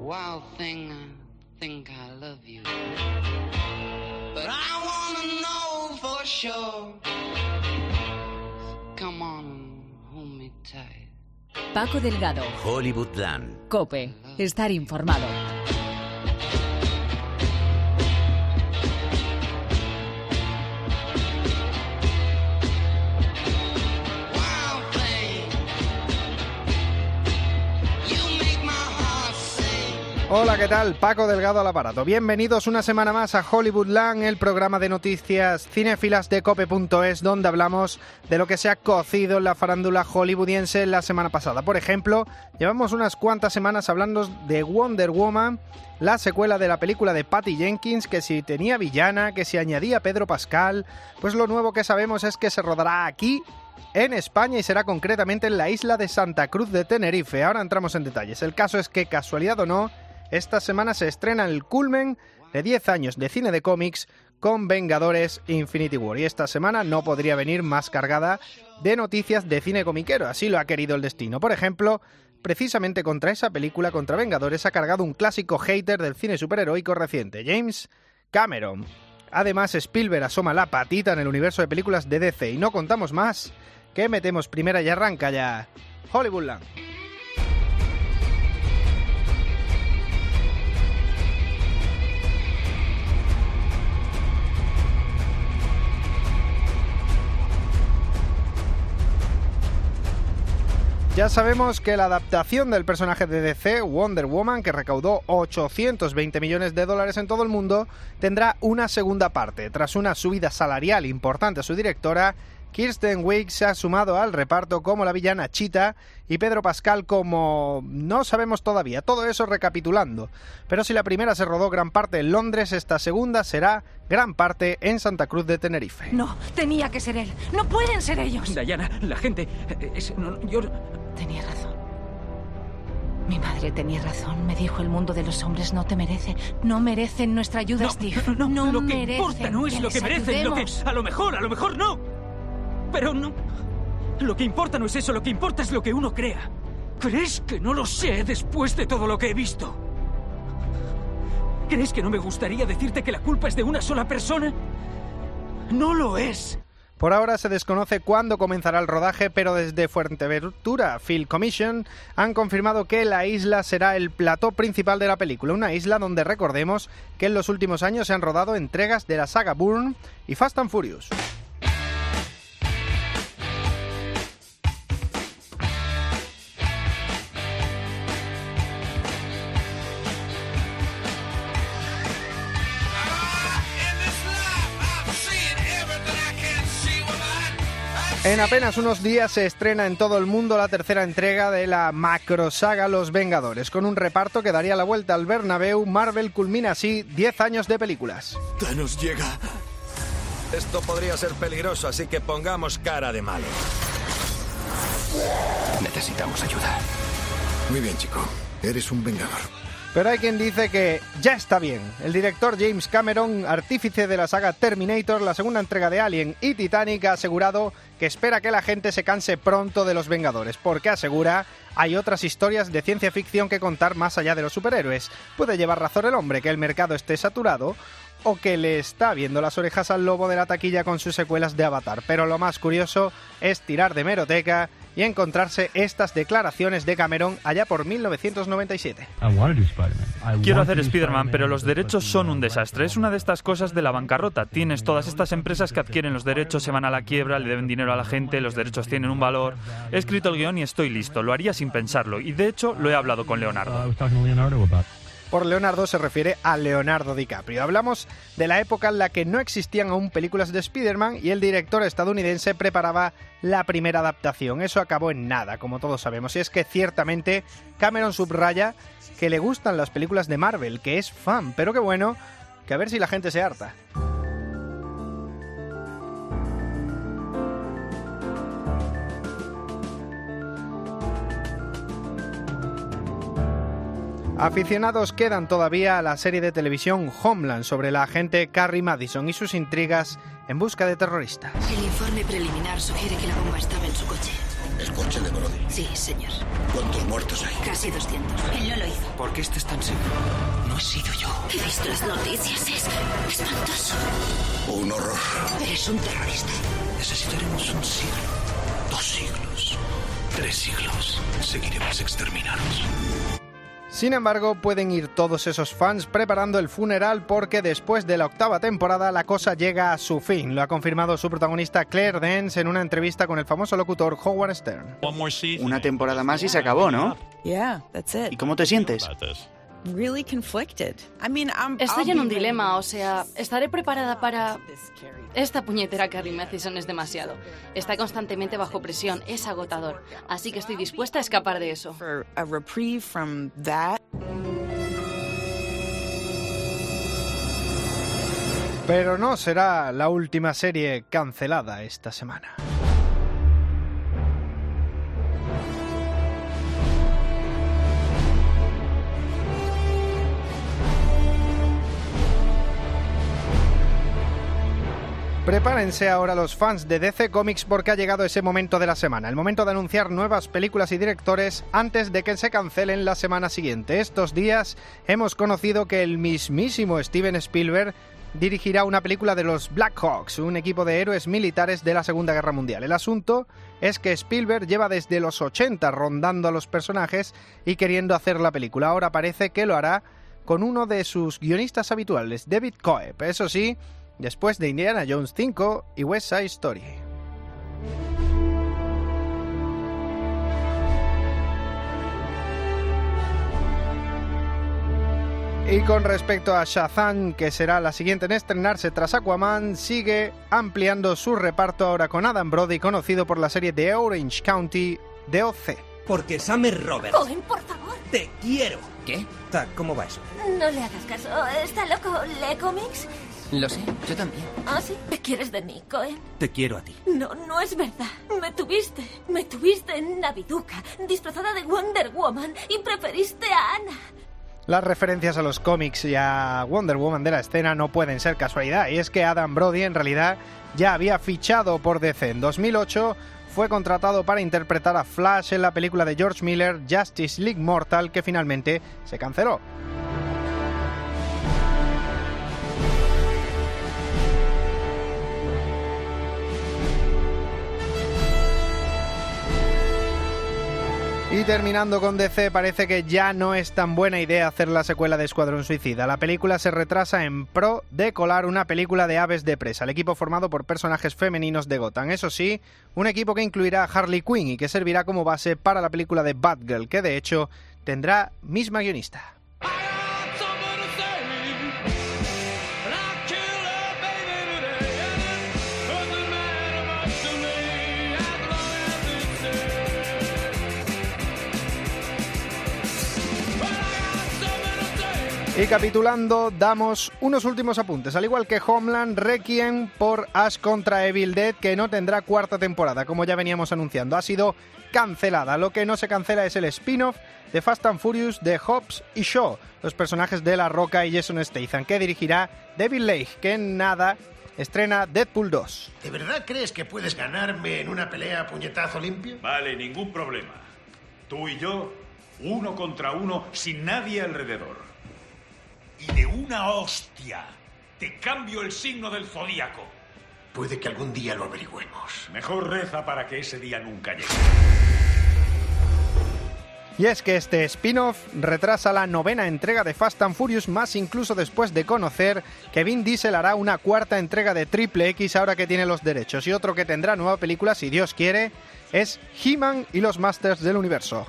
Wild thing, I think I love you. But I wanna know for sure. Come on, hold me tight. Paco Delgado, Hollywoodland. Cope, estar informado. Hola, ¿qué tal? Paco Delgado al aparato. Bienvenidos una semana más a Hollywoodland, el programa de noticias cinéfilas de cope.es, donde hablamos de lo que se ha cocido en la farándula hollywoodiense la semana pasada. Por ejemplo, llevamos unas cuantas semanas hablando de Wonder Woman, la secuela de la película de Patty Jenkins, que si tenía villana, que si añadía Pedro Pascal, pues lo nuevo que sabemos es que se rodará aquí en España y será concretamente en la isla de Santa Cruz de Tenerife. Ahora entramos en detalles. El caso es que, casualidad o no, esta semana se estrena el culmen de 10 años de cine de cómics con Vengadores Infinity War. Y esta semana no podría venir más cargada de noticias de cine comiquero, así lo ha querido el destino. Por ejemplo, precisamente contra esa película, contra Vengadores, ha cargado un clásico hater del cine superheroico reciente, James Cameron. Además, Spielberg asoma la patita en el universo de películas de DC y no contamos más que metemos primera y arranca ya Hollywoodland. Ya sabemos que la adaptación del personaje de DC, Wonder Woman, que recaudó 820 millones de dólares en todo el mundo, tendrá una segunda parte. Tras una subida salarial importante a su directora, Kirsten Wiig se ha sumado al reparto como la villana Chita y Pedro Pascal como... no sabemos todavía, todo eso recapitulando. Pero si la primera se rodó gran parte en Londres, esta segunda será gran parte en Santa Cruz de Tenerife. No, tenía que ser él. No pueden ser ellos. Diana, la gente. eh, es- no, yo. Tenía razón. Mi madre tenía razón. Me dijo el mundo de los hombres no te merece. No merecen nuestra ayuda, No, Steve. no, no, lo que merecen importa no es lo que merecen, lo que. A lo mejor, a lo mejor no. Pero no. Lo que importa no es eso, lo que importa es lo que uno crea. ¿Crees que no lo sé después de todo lo que he visto? ¿Crees que no me gustaría decirte que la culpa es de una sola persona? No lo es. Por ahora se desconoce cuándo comenzará el rodaje, pero desde Fuerteventura Film Commission han confirmado que la isla será el plató principal de la película, una isla donde recordemos que en los últimos años se han rodado entregas de la saga Bourne y Fast and Furious. En apenas unos días se estrena en todo el mundo la tercera entrega de la macro saga Los Vengadores, con un reparto que daría la vuelta al Bernabéu. Marvel culmina así 10 años de películas. Thanos llega. Esto podría ser peligroso, así que pongamos cara de malo. Necesitamos ayuda. Muy bien, chico. Eres un vengador. Pero hay quien dice que ya está bien. El director James Cameron, artífice de la saga Terminator, la segunda entrega de Alien y Titanic, ha asegurado que espera que la gente se canse pronto de los Vengadores, porque asegura hay otras historias de ciencia ficción que contar más allá de los superhéroes. Puede llevar razón el hombre que el mercado esté saturado o que le está viendo las orejas al lobo de la taquilla con sus secuelas de Avatar. Pero lo más curioso es tirar de meroteca y encontrarse estas declaraciones de Cameron allá por 1997. Quiero hacer Spider-Man, pero los derechos son un desastre. Es una de estas cosas de la bancarrota. Tienes todas estas empresas que adquieren los derechos, se van a la quiebra, le deben dinero a la gente, los derechos tienen un valor. He escrito el guion y estoy listo. Lo haría sin pensarlo. Y de hecho, lo he hablado con Leonardo. Por Leonardo se refiere a Leonardo DiCaprio. Hablamos de la época en la que no existían aún películas de Spider-Man y el director estadounidense preparaba la primera adaptación. Eso acabó en nada, como todos sabemos. Y es que ciertamente Cameron subraya que le gustan las películas de Marvel, que es fan, pero qué bueno, que a ver si la gente se harta. Aficionados quedan todavía a la serie de televisión Homeland sobre la agente Carrie Madison y sus intrigas en busca de terroristas. El informe preliminar sugiere que la bomba estaba en su coche. ¿El coche de Brody? Sí, señor. ¿Cuántos muertos hay? Casi 200. Él no lo hizo. ¿Por qué estás tan seguro? No he sido yo. He visto las noticias. Es espantoso. Un horror. Eres un terrorista. Necesitaremos un siglo, dos siglos, tres siglos. Seguiremos exterminados. Sin embargo, pueden ir todos esos fans preparando el funeral porque después de la octava temporada la cosa llega a su fin. Lo ha confirmado su protagonista Claire Dance en una entrevista con el famoso locutor Howard Stern. Una temporada más y se acabó, ¿no? ¿Y cómo te sientes? Estoy en un dilema, o sea, estaré preparada para... Esta puñetera Carrie Mathison es demasiado. Está constantemente bajo presión, es agotador. Así que estoy dispuesta a escapar de eso. Pero no será la última serie cancelada esta semana. Prepárense ahora los fans de DC Comics porque ha llegado ese momento de la semana, el momento de anunciar nuevas películas y directores antes de que se cancelen la semana siguiente. Estos días hemos conocido que el mismísimo Steven Spielberg dirigirá una película de los Black Hawks, un equipo de héroes militares de la Segunda Guerra Mundial. El asunto es que Spielberg lleva desde los 80 rondando a los personajes y queriendo hacer la película. Ahora parece que lo hará con uno de sus guionistas habituales, David Coeb. Eso sí, después de Indiana Jones 5 y West Side Story. Y con respecto a Shazam, que será la siguiente en estrenarse tras Aquaman, sigue ampliando su reparto ahora con Adam Brody, conocido por la serie de Orange County de OC. Porque Summer Roberts. Cohen, por favor. Te quiero. ¿Qué? ¿Cómo va eso? No le hagas caso. ¿Está loco? ¿Lee cómics? Lo sé, yo también. ¿Ah, sí? ¿Te quieres de mí, Cohen? Te quiero a ti. No, no es verdad. Me tuviste. Me tuviste en Naviduca, disfrazada de Wonder Woman, y preferiste a Ana. Las referencias a los cómics y a Wonder Woman de la escena no pueden ser casualidad, y es que Adam Brody en realidad ya había fichado por DC. En 2008 fue contratado para interpretar a Flash en la película de George Miller Justice League Mortal, que finalmente se canceló. Y terminando con DC, parece que ya no es tan buena idea hacer la secuela de Escuadrón Suicida. La película se retrasa en pro de colar una película de aves de presa, el equipo formado por personajes femeninos de Gotham. Eso sí, un equipo que incluirá a Harley Quinn y que servirá como base para la película de Batgirl, que de hecho tendrá misma guionista. Y capitulando, damos unos últimos apuntes. Al igual que Homeland, Requiem por Ash contra Evil Dead, que no tendrá cuarta temporada, como ya veníamos anunciando. Ha sido cancelada. Lo que no se cancela es el spin-off de Fast and Furious de Hobbs y Shaw, los personajes de La Roca y Jason Statham, que dirigirá David Lake, que en nada estrena Deadpool 2. ¿De verdad crees que puedes ganarme en una pelea a puñetazo limpio? Vale, ningún problema. Tú y yo, uno contra uno, sin nadie alrededor y de una hostia te cambio el signo del zodíaco. Puede que algún día lo averigüemos. Mejor reza para que ese día nunca llegue. Y es que este spin-off retrasa la novena entrega de Fast and Furious, más incluso después de conocer que Vin Diesel hará una cuarta entrega de Triple X ahora que tiene los derechos. Y otro que tendrá nueva película, si Dios quiere, es He-Man y los Masters del Universo.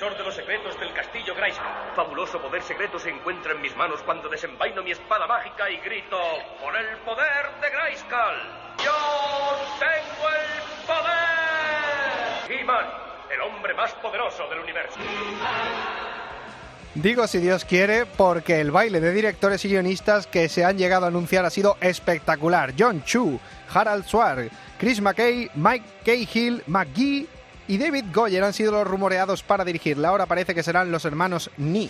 Defensor de los secretos del castillo Grayskull. Fabuloso poder secreto se encuentra en mis manos cuando desenvaino mi espada mágica y grito: ¡Con el poder de Grayskull! ¡Yo tengo el poder! He-Man, el hombre más poderoso del universo. Digo si Dios quiere, porque el baile de directores y guionistas que se han llegado a anunciar ha sido espectacular. John Chu, Harald Swarg, Chris McKay, Mike Cahill, McGee y David Goyer han sido los rumoreados para dirigirla. Ahora parece que serán los hermanos Ni.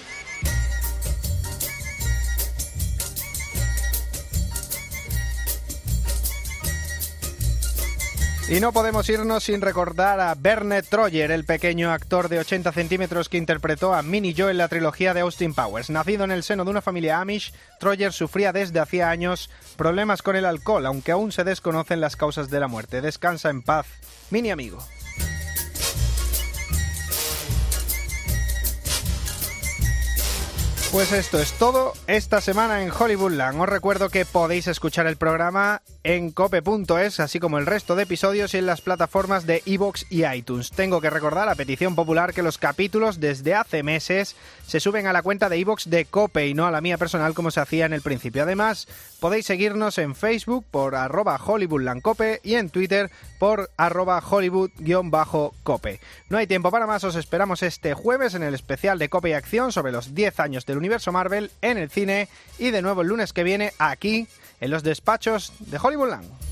Y no podemos irnos sin recordar a Berne Troyer, el pequeño actor de 80 centímetros que interpretó a Minnie Joe en la trilogía de Austin Powers. Nacido en el seno de una familia Amish, Troyer sufría desde hacía años problemas con el alcohol, aunque aún se desconocen las causas de la muerte. Descansa en paz, Mini amigo. Pues esto es todo esta semana en Hollywoodland. Os recuerdo que podéis escuchar el programa en cope.es, así como el resto de episodios y en las plataformas de iVoox y iTunes. Tengo que recordar a petición popular que los capítulos desde hace meses se suben a la cuenta de iVoox de Cope y no a la mía personal como se hacía en el principio. Además, podéis seguirnos en Facebook por arroba hollywoodlandcope y en Twitter por arroba hollywood-cope. No hay tiempo para más, os esperamos este jueves en el especial de Cope y Acción sobre los 10 años del universo Marvel en el cine y de nuevo el lunes que viene aquí en los despachos de Hollywoodland.